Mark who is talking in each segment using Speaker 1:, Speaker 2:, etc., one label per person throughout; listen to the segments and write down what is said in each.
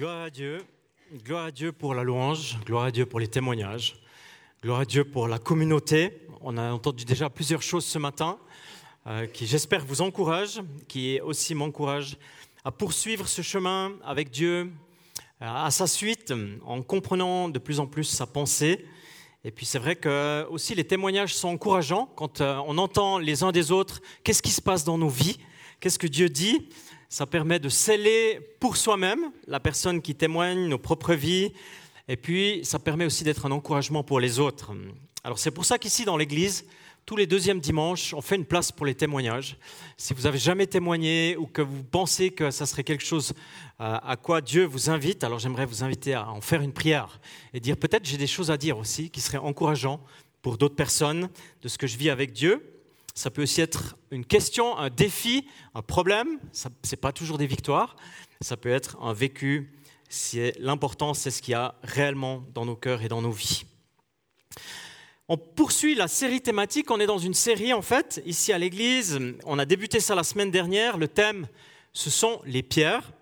Speaker 1: Gloire à Dieu. Gloire à Dieu pour la louange. Gloire à Dieu pour les témoignages. Gloire à Dieu pour la communauté. On a entendu déjà plusieurs choses ce matin euh, qui, j'espère, vous encouragent, qui aussi m'encouragent à poursuivre ce chemin avec Dieu, euh, à sa suite, en comprenant de plus en plus sa pensée. Et puis c'est vrai que aussi les témoignages sont encourageants quand euh, on entend les uns des autres qu'est-ce qui se passe dans nos vies, qu'est-ce que Dieu dit? Ça permet de sceller pour soi-même la personne qui témoigne nos propres vies. Et puis ça permet aussi d'être un encouragement pour les autres. Alors c'est pour ça qu'ici dans l'Église, tous les deuxièmes dimanches, on fait une place pour les témoignages. Si vous n'avez jamais témoigné ou que vous pensez que ça serait quelque chose euh, à quoi Dieu vous invite, alors j'aimerais vous inviter à en faire une prière et dire peut-être j'ai des choses à dire aussi qui seraient encourageants pour d'autres personnes de ce que je vis avec Dieu. Ça peut aussi être une question, un défi, un problème. Ce n'est pas toujours des victoires. Ça peut être un vécu. L'important, c'est ce qu'il y a réellement dans nos cœurs et dans nos vies. On poursuit la série thématique. On est dans une série, en fait, ici à l'église. On a débuté ça la semaine dernière. Le thème, ce sont les pierres.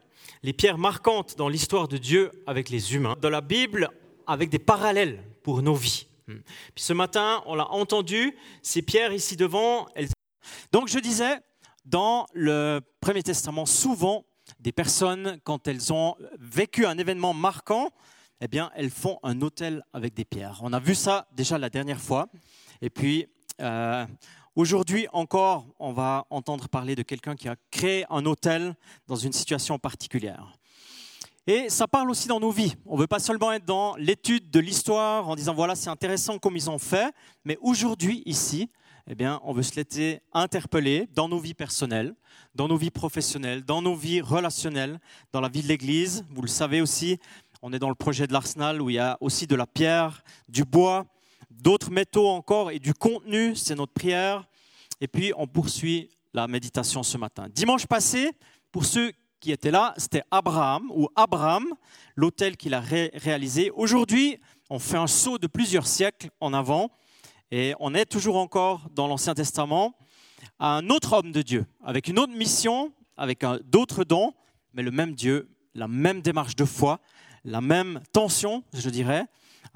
Speaker 1: Les pierres marquantes dans l'histoire de Dieu avec les humains. Dans la Bible, avec des parallèles pour nos vies. Puis ce matin, on l'a entendu, ces pierres ici devant. Elles... Donc je disais, dans le Premier Testament, souvent, des personnes, quand elles ont vécu un événement marquant, eh bien, elles font un hôtel avec des pierres. On a vu ça déjà la dernière fois. Et puis, euh, aujourd'hui encore, on va entendre parler de quelqu'un qui a créé un hôtel dans une situation particulière. Et ça parle aussi dans nos vies. On ne veut pas seulement être dans l'étude de l'histoire en disant voilà, c'est intéressant comme ils ont fait, mais aujourd'hui, ici, eh bien, on veut se laisser interpeller dans nos vies personnelles, dans nos vies professionnelles, dans nos vies relationnelles, dans la vie de l'Église. Vous le savez aussi, on est dans le projet de l'Arsenal où il y a aussi de la pierre, du bois, d'autres métaux encore et du contenu. C'est notre prière. Et puis, on poursuit la méditation ce matin. Dimanche passé, pour ceux qui étaient là, c'était Abraham ou Abraham, l'hôtel qu'il a réalisé. Aujourd'hui, on fait un saut de plusieurs siècles en avant et on est toujours encore dans l'Ancien Testament à un autre homme de Dieu, avec une autre mission, avec d'autres dons, mais le même Dieu, la même démarche de foi, la même tension, je dirais,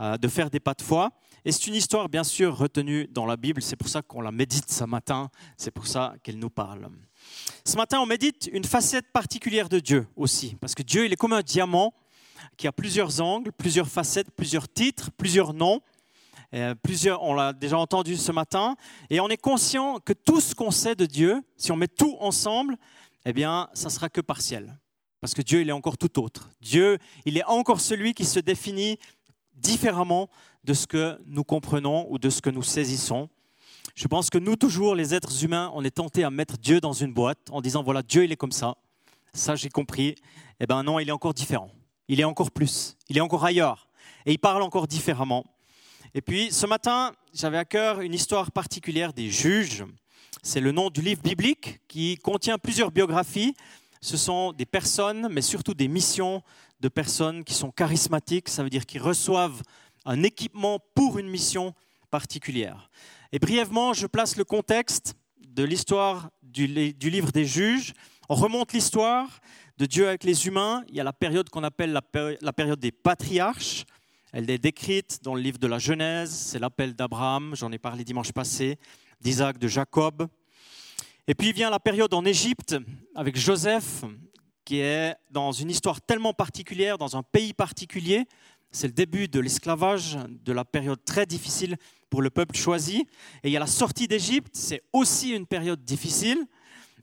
Speaker 1: euh, de faire des pas de foi. Et c'est une histoire, bien sûr, retenue dans la Bible. C'est pour ça qu'on la médite ce matin. C'est pour ça qu'elle nous parle. Ce matin, on médite une facette particulière de Dieu aussi. Parce que Dieu, il est comme un diamant qui a plusieurs angles, plusieurs facettes, plusieurs titres, plusieurs noms. Euh, plusieurs, on l'a déjà entendu ce matin. Et on est conscient que tout ce qu'on sait de Dieu, si on met tout ensemble, eh bien, ça sera que partiel. Parce que Dieu, il est encore tout autre. Dieu, il est encore celui qui se définit différemment de ce que nous comprenons ou de ce que nous saisissons. Je pense que nous, toujours, les êtres humains, on est tentés à mettre Dieu dans une boîte en disant, voilà, Dieu, il est comme ça. Ça, j'ai compris. Eh bien non, il est encore différent. Il est encore plus. Il est encore ailleurs. Et il parle encore différemment. Et puis, ce matin, j'avais à cœur une histoire particulière des juges. C'est le nom du livre biblique qui contient plusieurs biographies ce sont des personnes, mais surtout des missions de personnes qui sont charismatiques, ça veut dire qu'ils reçoivent un équipement pour une mission particulière. Et brièvement, je place le contexte de l'histoire du, livre des juges. On remonte l'histoire de Dieu avec les humains. Il y a la période qu'on appelle la, la période des patriarches. Elle est décrite dans le livre de la Genèse. C'est l'appel d'Abraham, j'en ai parlé dimanche passé, d'Isaac, de Jacob. Et puis vient la période en Égypte avec Joseph, qui est dans une histoire tellement particulière, dans un pays particulier. C'est le début de l'esclavage, de la période très difficile pour le peuple choisi. Et il y a la sortie d'Égypte, c'est aussi une période difficile.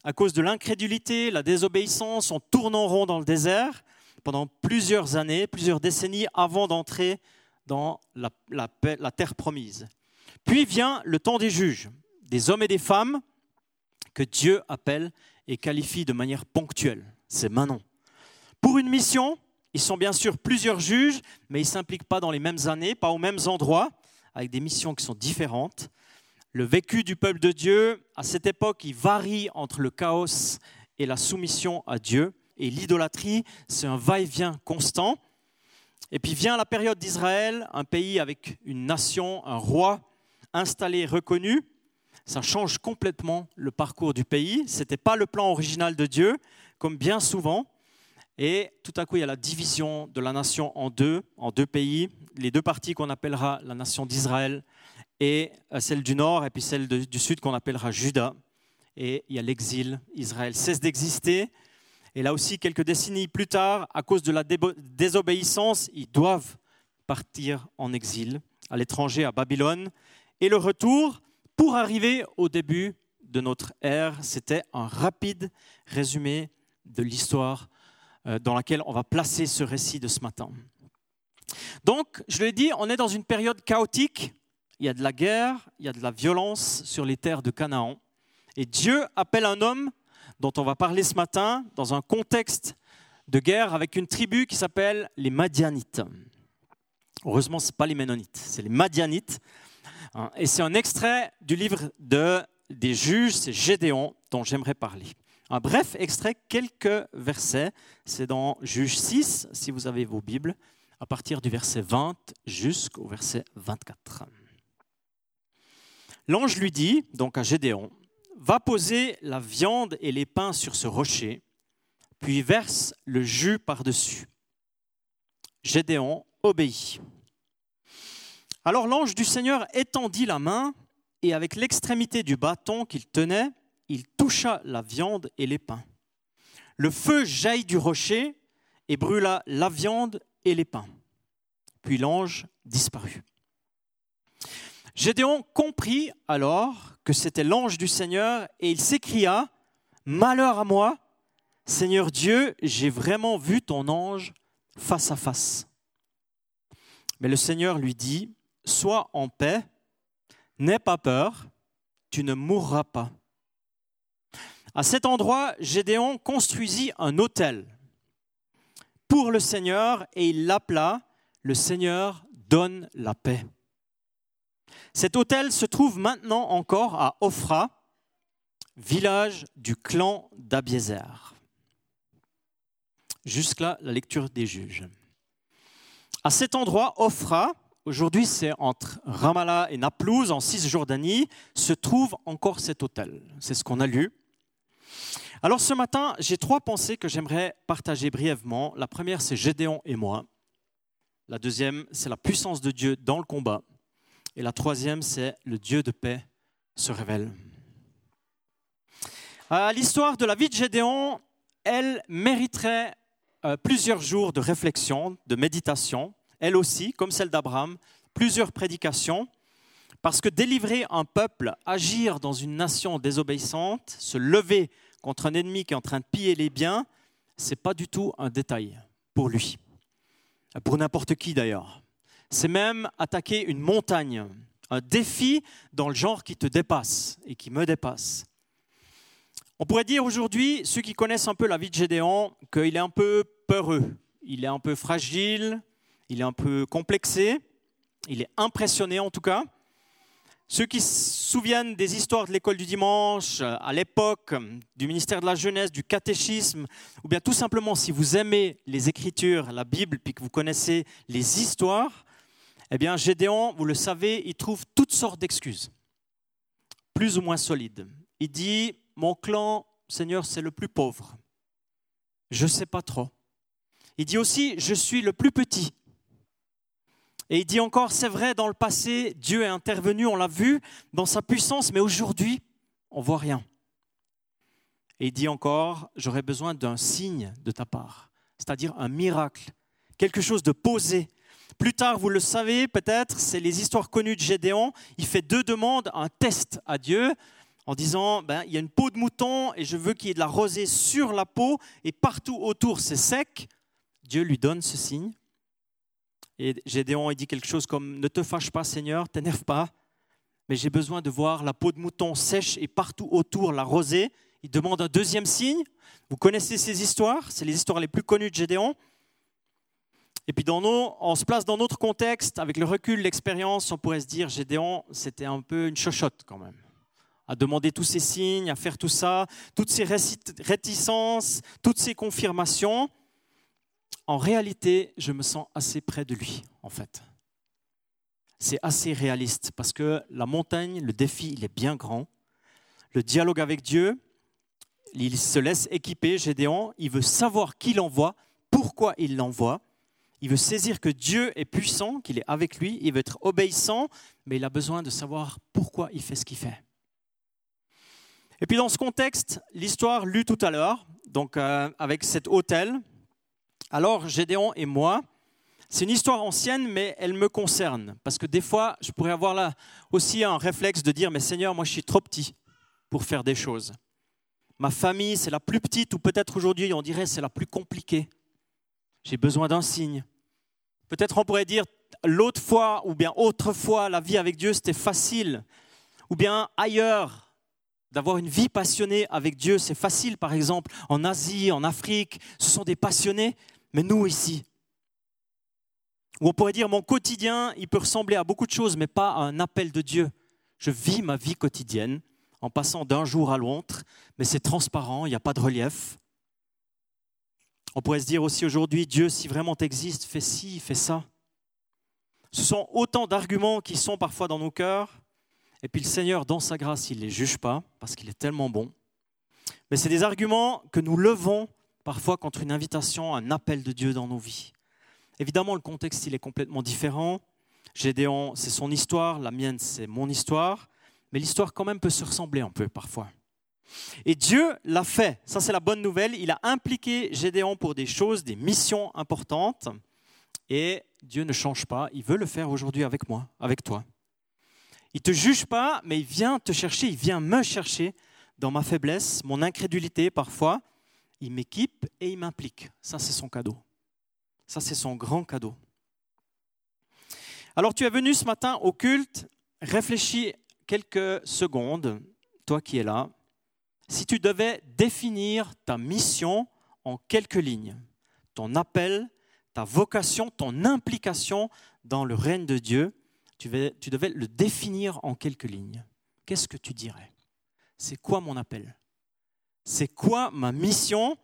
Speaker 1: À cause de l'incrédulité, la désobéissance, on tourne en rond dans le désert pendant plusieurs années, plusieurs décennies avant d'entrer dans la, terre promise. Puis vient le temps des juges, des hommes et des femmes que Dieu appelle et qualifie de manière ponctuelle. C'est maintenant. Pour une mission, ils sont bien sûr plusieurs juges, mais ils ne s'impliquent pas dans les mêmes années, pas aux mêmes endroits, avec des missions qui sont différentes. Le vécu du peuple de Dieu, à cette époque, il varie entre le chaos et la soumission à Dieu. Et l'idolâtrie, c'est un va-et-vient constant. Et puis vient la période d'Israël, un pays avec une nation, un roi installé, reconnu ça change complètement le parcours du pays. Ce n'était pas le plan original de Dieu, comme bien souvent. Et tout à coup, il y a la division de la nation en deux, en deux pays, les deux parties qu'on appellera la nation d'Israël et euh, celle du nord, et puis celle du sud qu'on appellera Juda. Et il y a l'exil. Israël cesse d'exister. Et là aussi, quelques décennies plus tard, à cause de la désobéissance, ils doivent partir en exil à l'étranger, à Babylone. Et le retour, pour arriver au début de notre ère, c'était un rapide résumé de l'histoire dans laquelle on va placer ce récit de ce matin. Donc, je l'ai dit, on est dans une période chaotique. Il y a de la guerre, il y a de la violence sur les terres de Canaan. Et Dieu appelle un homme dont on va parler ce matin dans un contexte de guerre avec une tribu qui s'appelle les Madianites. Heureusement, ce n'est pas les Ménonites, c'est les Madianites. Hein, et c'est un extrait du livre de, des juges, c'est Gédéon, dont j'aimerais parler. Un bref extrait, quelques versets. C'est dans Juge 6, si vous avez vos Bibles, à partir du verset 20 jusqu'au verset 24. L'ange lui dit, donc à Gédéon, va poser la viande et les pains sur ce rocher, puis verse le jus par-dessus. Gédéon obéit. Alors l'ange du Seigneur étendit la main, et avec l'extrémité du bâton qu'il tenait, il toucha la viande et les pains. Le feu jaillit du rocher et brûla la viande et les pains. Puis l'ange disparut. Gédéon comprit alors que c'était l'ange du Seigneur et il s'écria, Malheur à moi, Seigneur Dieu, j'ai vraiment vu ton ange face à face. Mais le Seigneur lui dit, Sois en paix, n'aie pas peur, tu ne mourras pas. À cet endroit, Gédéon construisit un autel pour le Seigneur et il l'appela Le Seigneur donne la paix. Cet hôtel se trouve maintenant encore à Ophra, village du clan d'Abiézer. Jusque-là, la lecture des juges. À cet endroit, Ophra, aujourd'hui c'est entre Ramallah et Naplouse, en Cisjordanie, se trouve encore cet hôtel. C'est ce qu'on a lu. Alors ce matin, j'ai trois pensées que j'aimerais partager brièvement. La première, c'est Gédéon et moi. La deuxième, c'est la puissance de Dieu dans le combat. Et la troisième, c'est le Dieu de paix se révèle. L'histoire de la vie de Gédéon, elle mériterait euh, plusieurs jours de réflexion, de méditation, elle aussi, comme celle d'Abraham, plusieurs prédications, parce que délivrer un peuple, agir dans une nation désobéissante, se lever contre un ennemi qui est en train de piller les biens, c'est pas du tout un détail pour lui, pour n'importe qui d'ailleurs c'est même attaquer une montagne, un défi dans le genre qui te dépasse et qui me dépasse. On pourrait dire aujourd'hui, ceux qui connaissent un peu la vie de Gédéon, qu'il est un peu peureux, il est un peu fragile, il est un peu complexé, il est impressionné en tout cas. Ceux qui se souviennent des histoires de l'école du dimanche, à l'époque, du ministère de la Jeunesse, du catéchisme, ou bien tout simplement si vous aimez les Écritures, la Bible, puis que vous connaissez les histoires, eh bien, Gédéon, vous le savez, il trouve toutes sortes d'excuses, plus ou moins solides. Il dit, mon clan, Seigneur, c'est le plus pauvre. Je ne sais pas trop. Il dit aussi, je suis le plus petit. Et il dit encore, c'est vrai, dans le passé, Dieu est intervenu, on l'a vu dans sa puissance, mais aujourd'hui, on voit rien. Et il dit encore, j'aurais besoin d'un signe de ta part, c'est-à-dire un miracle, quelque chose de posé, plus tard, vous le savez peut-être, c'est les histoires connues de Gédéon. Il fait deux demandes, un test à Dieu en disant, ben, il y a une peau de mouton et je veux qu'il y ait de la rosée sur la peau et partout autour c'est sec. Dieu lui donne ce signe. Et Gédéon il dit quelque chose comme, ne te fâche pas Seigneur, t'énerve pas, mais j'ai besoin de voir la peau de mouton sèche et partout autour la rosée. Il demande un deuxième signe. Vous connaissez ces histoires, c'est les histoires les plus connues de Gédéon. Et puis dans nos, on se place dans notre contexte, avec le recul, l'expérience, on pourrait se dire, Gédéon, c'était un peu une chochotte quand même, à demander tous ces signes, à faire tout ça, toutes ces réticences, toutes ces confirmations. En réalité, je me sens assez près de lui, en fait. C'est assez réaliste, parce que la montagne, le défi, il est bien grand. Le dialogue avec Dieu, il se laisse équiper, Gédéon, il veut savoir qui l'envoie, pourquoi il l'envoie. Il veut saisir que Dieu est puissant, qu'il est avec lui, il veut être obéissant, mais il a besoin de savoir pourquoi il fait ce qu'il fait. Et puis dans ce contexte, l'histoire lue tout à l'heure, donc euh, avec cet hôtel, alors Gédéon et moi, c'est une histoire ancienne, mais elle me concerne. Parce que des fois, je pourrais avoir là aussi un réflexe de dire, mais Seigneur, moi je suis trop petit pour faire des choses. Ma famille, c'est la plus petite, ou peut-être aujourd'hui, on dirait, c'est la plus compliquée. J'ai besoin d'un signe. Peut-être on pourrait dire, l'autre fois, ou bien autrefois, la vie avec Dieu, c'était facile. Ou bien ailleurs, d'avoir une vie passionnée avec Dieu, c'est facile, par exemple, en Asie, en Afrique, ce sont des passionnés, mais nous ici. Ou on pourrait dire, mon quotidien, il peut ressembler à beaucoup de choses, mais pas à un appel de Dieu. Je vis ma vie quotidienne en passant d'un jour à l'autre, mais c'est transparent, il n'y a pas de relief. On pourrait se dire aussi aujourd'hui, Dieu, si vraiment tu existes, fais ci, fais ça. Ce sont autant d'arguments qui sont parfois dans nos cœurs, et puis le Seigneur, dans sa grâce, il ne les juge pas, parce qu'il est tellement bon. Mais c'est des arguments que nous levons parfois contre une invitation, un appel de Dieu dans nos vies. Évidemment, le contexte, il est complètement différent. Gédéon, c'est son histoire, la mienne, c'est mon histoire mais l'histoire quand même peut se ressembler un peu parfois. Et Dieu l'a fait, ça c'est la bonne nouvelle, il a impliqué Gédéon pour des choses, des missions importantes, et Dieu ne change pas, il veut le faire aujourd'hui avec moi, avec toi. Il ne te juge pas, mais il vient te chercher, il vient me chercher dans ma faiblesse, mon incrédulité parfois, il m'équipe et il m'implique. Ça c'est son cadeau. Ça c'est son grand cadeau. Alors tu es venu ce matin au culte, réfléchis quelques secondes, toi qui es là, si tu devais définir ta mission en quelques lignes, ton appel, ta vocation, ton implication dans le règne de Dieu, tu, devais le définir en quelques lignes. Qu'est-ce que tu dirais? C'est quoi mon appel? C'est quoi ma mission?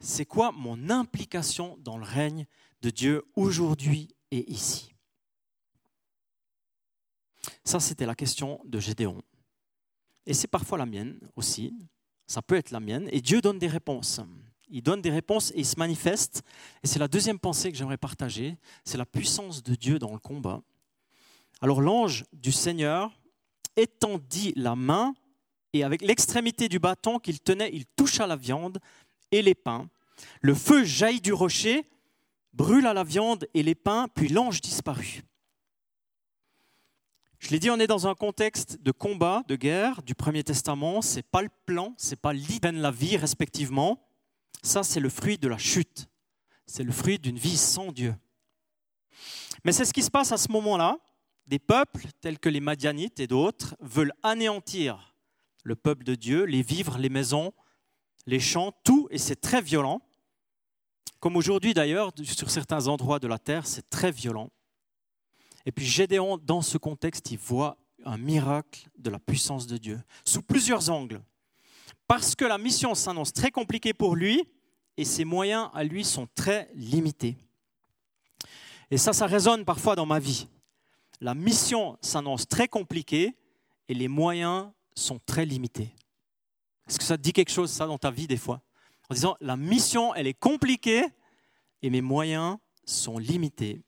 Speaker 1: C'est quoi mon implication dans le règne de Dieu aujourd'hui et ici? Ça, c'était la question de Gédéon. Et c'est parfois la mienne aussi. Ça peut être la mienne. Et Dieu donne des réponses. Il donne des réponses et il se manifeste. Et c'est la deuxième pensée que j'aimerais partager. C'est la puissance de Dieu dans le combat. Alors l'ange du Seigneur étendit la main et avec l'extrémité du bâton qu'il tenait, il toucha la viande et les pains. Le feu jaillit du rocher, brûla la viande et les pains, puis l'ange disparut. Je l'ai dit, on est dans un contexte de combat, de guerre du Premier Testament. C'est pas le plan, c'est pas l'idée de la vie respectivement. Ça, c'est le fruit de la chute. C'est le fruit d'une vie sans Dieu. Mais c'est ce qui se passe à ce moment-là. Des peuples tels que les Madianites et d'autres veulent anéantir le peuple de Dieu, les vivres, les maisons, les champs, tout, et c'est très violent. Comme aujourd'hui d'ailleurs, sur certains endroits de la terre, c'est très violent. Et puis Gédéon, dans ce contexte, il voit un miracle de la puissance de Dieu, sous plusieurs angles. Parce que la mission s'annonce très compliquée pour lui et ses moyens à lui sont très limités. Et ça, ça résonne parfois dans ma vie. La mission s'annonce très compliquée et les moyens sont très limités. Est-ce que ça te dit quelque chose, ça, dans ta vie, des fois? En disant, la mission, elle est compliquée et mes moyens sont limités.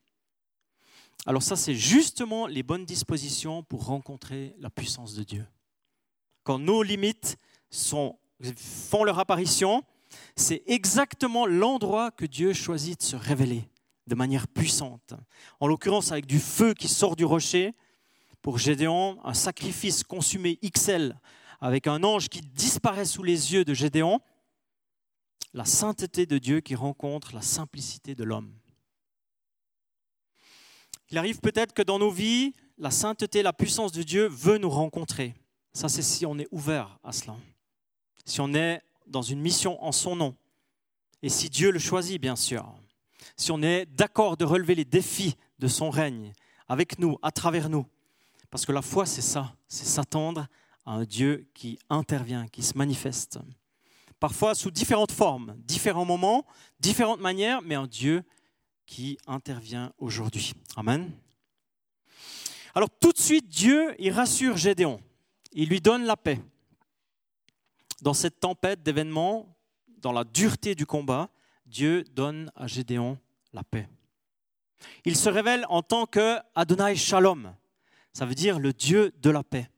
Speaker 1: Alors ça, c'est justement les bonnes dispositions pour rencontrer la puissance de Dieu. Quand nos limites font leur apparition, c'est exactement l'endroit que Dieu choisit de se révéler de manière puissante. En l'occurrence, avec du feu qui sort du rocher, pour Gédéon, un sacrifice consumé XL, avec un ange qui disparaît sous les yeux de Gédéon, la sainteté de Dieu qui rencontre la simplicité de l'homme. Il arrive peut-être que dans nos vies, la sainteté, la puissance de Dieu veut nous rencontrer. Ça, c'est si on est ouvert à cela. Si on est dans une mission en son nom. Et si Dieu le choisit, bien sûr. Si on est d'accord de relever les défis de son règne avec nous, à travers nous. Parce que la foi, c'est ça. C'est s'attendre à un Dieu qui intervient, qui se manifeste. Parfois sous différentes formes, différents moments, différentes manières, mais un Dieu qui intervient aujourd'hui. Amen. Alors tout de suite, Dieu, il rassure Gédéon. Il lui donne la paix. Dans cette tempête d'événements, dans la dureté du combat, Dieu donne à Gédéon la paix. Il se révèle en tant que Adonai Shalom, ça veut dire le Dieu de la paix,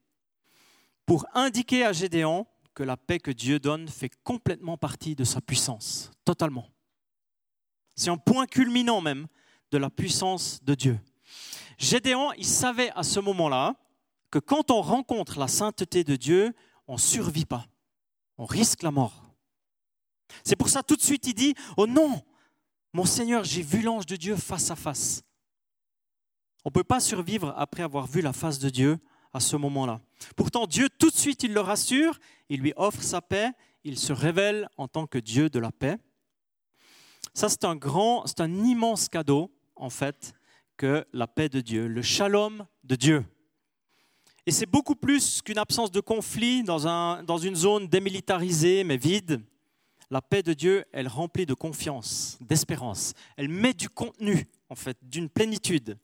Speaker 1: pour indiquer à Gédéon que la paix que Dieu donne fait complètement partie de sa puissance, totalement. C'est un point culminant même de la puissance de Dieu. Gédéon, il savait à ce moment-là que quand on rencontre la sainteté de Dieu, on ne survit pas, on risque la mort. C'est pour ça tout de suite il dit, oh non, mon Seigneur, j'ai vu l'ange de Dieu face à face. On ne peut pas survivre après avoir vu la face de Dieu à ce moment-là. Pourtant, Dieu, tout de suite, il le rassure, il lui offre sa paix, il se révèle en tant que Dieu de la paix. Ça, c'est un grand, c'est un immense cadeau, en fait, que la paix de Dieu, le shalom de Dieu. Et c'est beaucoup plus qu'une absence de conflit dans, un, dans une zone démilitarisée mais vide. La paix de Dieu, elle remplit de confiance, d'espérance. Elle met du contenu, en fait, d'une plénitude.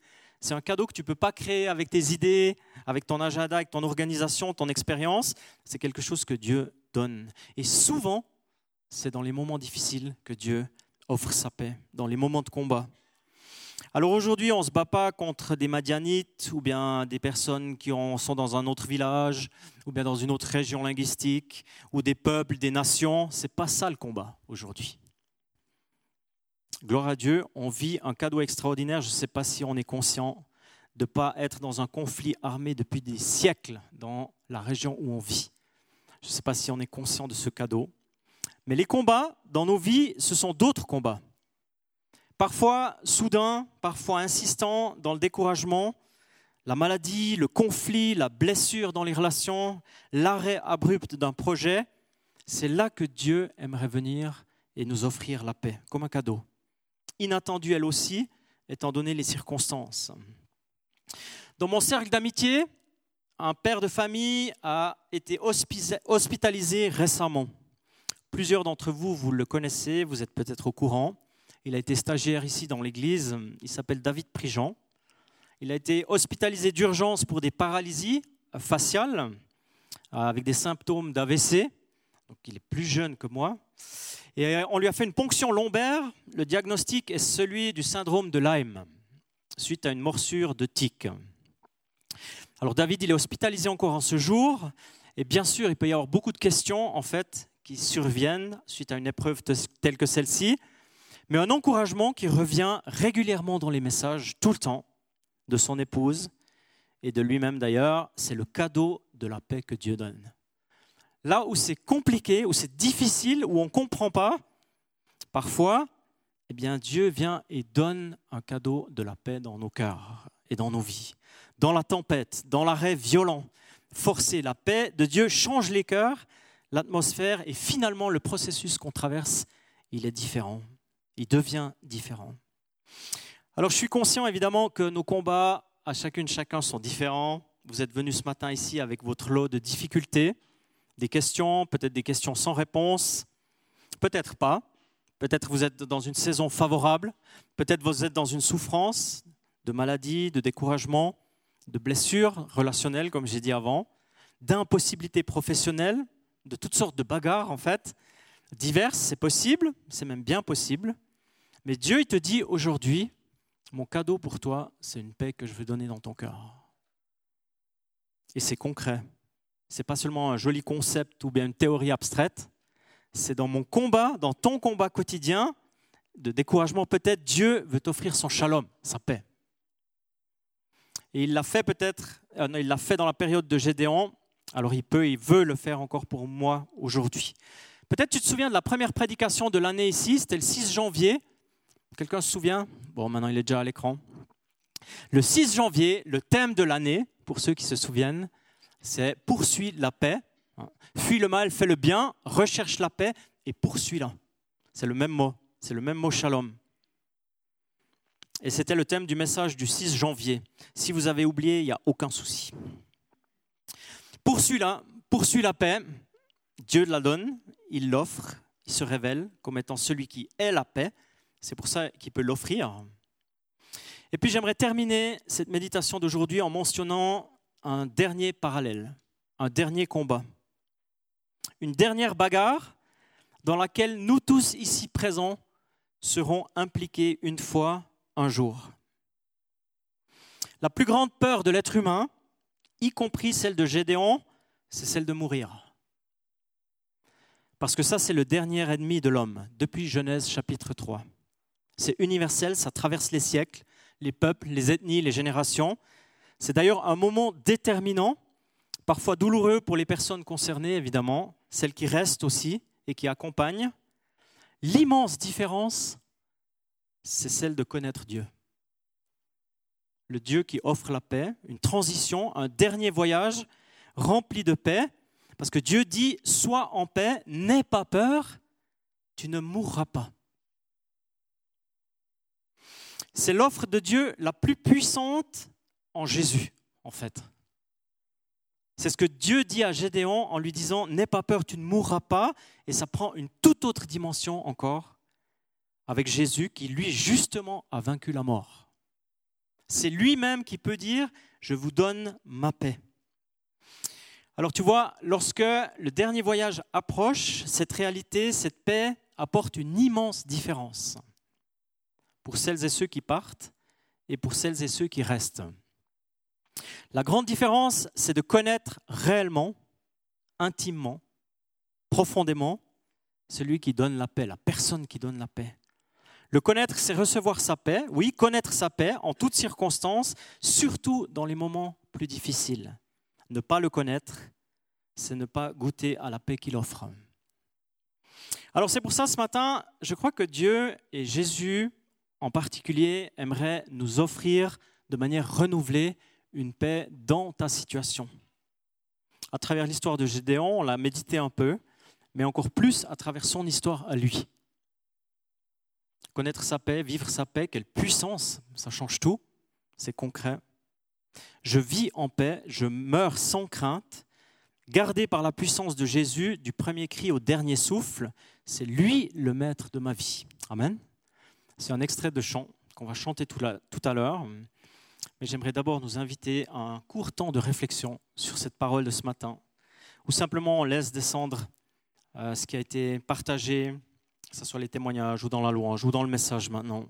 Speaker 1: C'est un cadeau que tu ne peux pas créer avec tes idées, avec ton agenda, avec ton organisation, ton expérience. C'est quelque chose que Dieu donne. Et souvent, c'est dans les moments difficiles que Dieu offre sa paix, dans les moments de combat. Alors aujourd'hui, on ne se bat pas contre des Madianites ou bien des personnes qui sont dans un autre village ou bien dans une autre région linguistique ou des peuples, des nations. Ce n'est pas ça le combat aujourd'hui. Gloire à Dieu, on vit un cadeau extraordinaire. Je ne sais pas si on est conscient de ne pas être dans un conflit armé depuis des siècles dans la région où on vit. Je ne sais pas si on est conscient de ce cadeau. Mais les combats dans nos vies, ce sont d'autres combats. Parfois soudains, parfois insistants dans le découragement, la maladie, le conflit, la blessure dans les relations, l'arrêt abrupt d'un projet, c'est là que Dieu aimerait venir et nous offrir la paix comme un cadeau. Inattendue elle aussi, étant donné les circonstances. Dans mon cercle d'amitié, un père de famille a été hospitalisé récemment. Plusieurs d'entre vous, vous le connaissez, vous êtes peut-être au courant. Il a été stagiaire ici dans l'église. Il s'appelle David Prigent. Il a été hospitalisé d'urgence pour des paralysies faciales avec des symptômes d'AVC. Donc il est plus jeune que moi. Et euh, on lui a fait une ponction lombaire. Le diagnostic est celui du syndrome de Lyme, suite à une morsure de tique. Alors David, il est hospitalisé encore en ce jour. Et bien sûr, il peut y avoir beaucoup de questions en fait qui surviennent suite à une épreuve telle que celle-ci mais un encouragement qui revient régulièrement dans les messages, tout le temps, de son épouse et de lui-même d'ailleurs, c'est le cadeau de la paix que Dieu donne. Là où c'est compliqué, où c'est difficile, où on ne comprend pas, parfois, eh bien Dieu vient et donne un cadeau de la paix dans nos cœurs et dans nos vies. Dans la tempête, dans l'arrêt violent, forcé, la paix de Dieu change les cœurs, l'atmosphère et finalement le processus qu'on traverse, il est différent il devient différent. Alors je suis conscient évidemment que nos combats à chacune, chacun sont différents. Vous êtes venus ce matin ici avec votre lot de difficultés, des questions, peut-être des questions sans réponse, peut-être pas. Peut-être vous êtes dans une saison favorable, peut-être vous êtes dans une souffrance de maladie, de découragement, de blessures relationnelles, comme j'ai dit avant, d'impossibilités professionnelles, de toutes sortes de bagarres en fait diverses, c'est possible, c'est même bien possible. Mais Dieu, il te dit aujourd'hui, mon cadeau pour toi, c'est une paix que je veux donner dans ton cœur. Et c'est concret. C'est pas seulement un joli concept ou bien une théorie abstraite. C'est dans mon combat, dans ton combat quotidien de découragement peut-être, Dieu veut t'offrir son shalom, sa paix. Et il l'a fait peut-être, euh, il l'a fait dans la période de Gédéon, alors il peut, il veut le faire encore pour moi aujourd'hui. Peut-être tu te souviens de la première prédication de l'année ici, c'était le 6 janvier. Quelqu'un se souvient? Bon, maintenant il est déjà à l'écran. Le 6 janvier, le thème de l'année, pour ceux qui se souviennent, c'est poursuis la paix, fuis le mal, fais le bien, recherche la paix et poursuis-la. C'est le même mot, c'est le même mot shalom. Et c'était le thème du message du 6 janvier. Si vous avez oublié, il n'y a aucun souci. Poursuis-la, poursuis la paix, Dieu la donne, il l'offre, il se révèle comme étant celui qui est la paix. C'est pour ça qu'il peut l'offrir. Et puis j'aimerais terminer cette méditation d'aujourd'hui en mentionnant un dernier parallèle, un dernier combat, une dernière bagarre dans laquelle nous tous ici présents seront impliqués une fois, un jour. La plus grande peur de l'être humain, y compris celle de Gédéon, c'est celle de mourir. Parce que ça, c'est le dernier ennemi de l'homme, depuis Genèse chapitre 3. C'est universel, ça traverse les siècles, les peuples, les ethnies, les générations. C'est d'ailleurs un moment déterminant, parfois douloureux pour les personnes concernées, évidemment, celles qui restent aussi et qui accompagnent. L'immense différence, c'est celle de connaître Dieu. Le Dieu qui offre la paix, une transition, un dernier voyage rempli de paix, parce que Dieu dit, sois en paix, n'aie pas peur, tu ne mourras pas. C'est l'offre de Dieu la plus puissante en Jésus, en fait. C'est ce que Dieu dit à Gédéon en lui disant N'aie pas peur, tu ne mourras pas. Et ça prend une toute autre dimension encore avec Jésus qui, lui, justement, a vaincu la mort. C'est lui-même qui peut dire Je vous donne ma paix. Alors tu vois, lorsque le dernier voyage approche, cette réalité, cette paix apporte une immense différence pour celles et ceux qui partent et pour celles et ceux qui restent. La grande différence, c'est de connaître réellement, intimement, profondément, celui qui donne la paix, la personne qui donne la paix. Le connaître, c'est recevoir sa paix. Oui, connaître sa paix en toutes circonstances, surtout dans les moments plus difficiles. Ne pas le connaître, c'est ne pas goûter à la paix qu'il offre. Alors c'est pour ça ce matin, je crois que Dieu et Jésus en particulier aimerait nous offrir de manière renouvelée une paix dans ta situation. À travers l'histoire de Gédéon, on l'a médité un peu, mais encore plus à travers son histoire à lui. Connaître sa paix, vivre sa paix, quelle puissance, ça change tout, c'est concret. Je vis en paix, je meurs sans crainte, gardé par la puissance de Jésus du premier cri au dernier souffle, c'est lui le maître de ma vie. Amen. C'est un extrait de chant qu'on va chanter tout, à l'heure. Mais j'aimerais d'abord nous inviter à un court temps de réflexion sur cette parole de ce matin, où simplement on laisse descendre euh, ce qui a été partagé, que ce soit les témoignages ou dans la louange ou dans le message maintenant.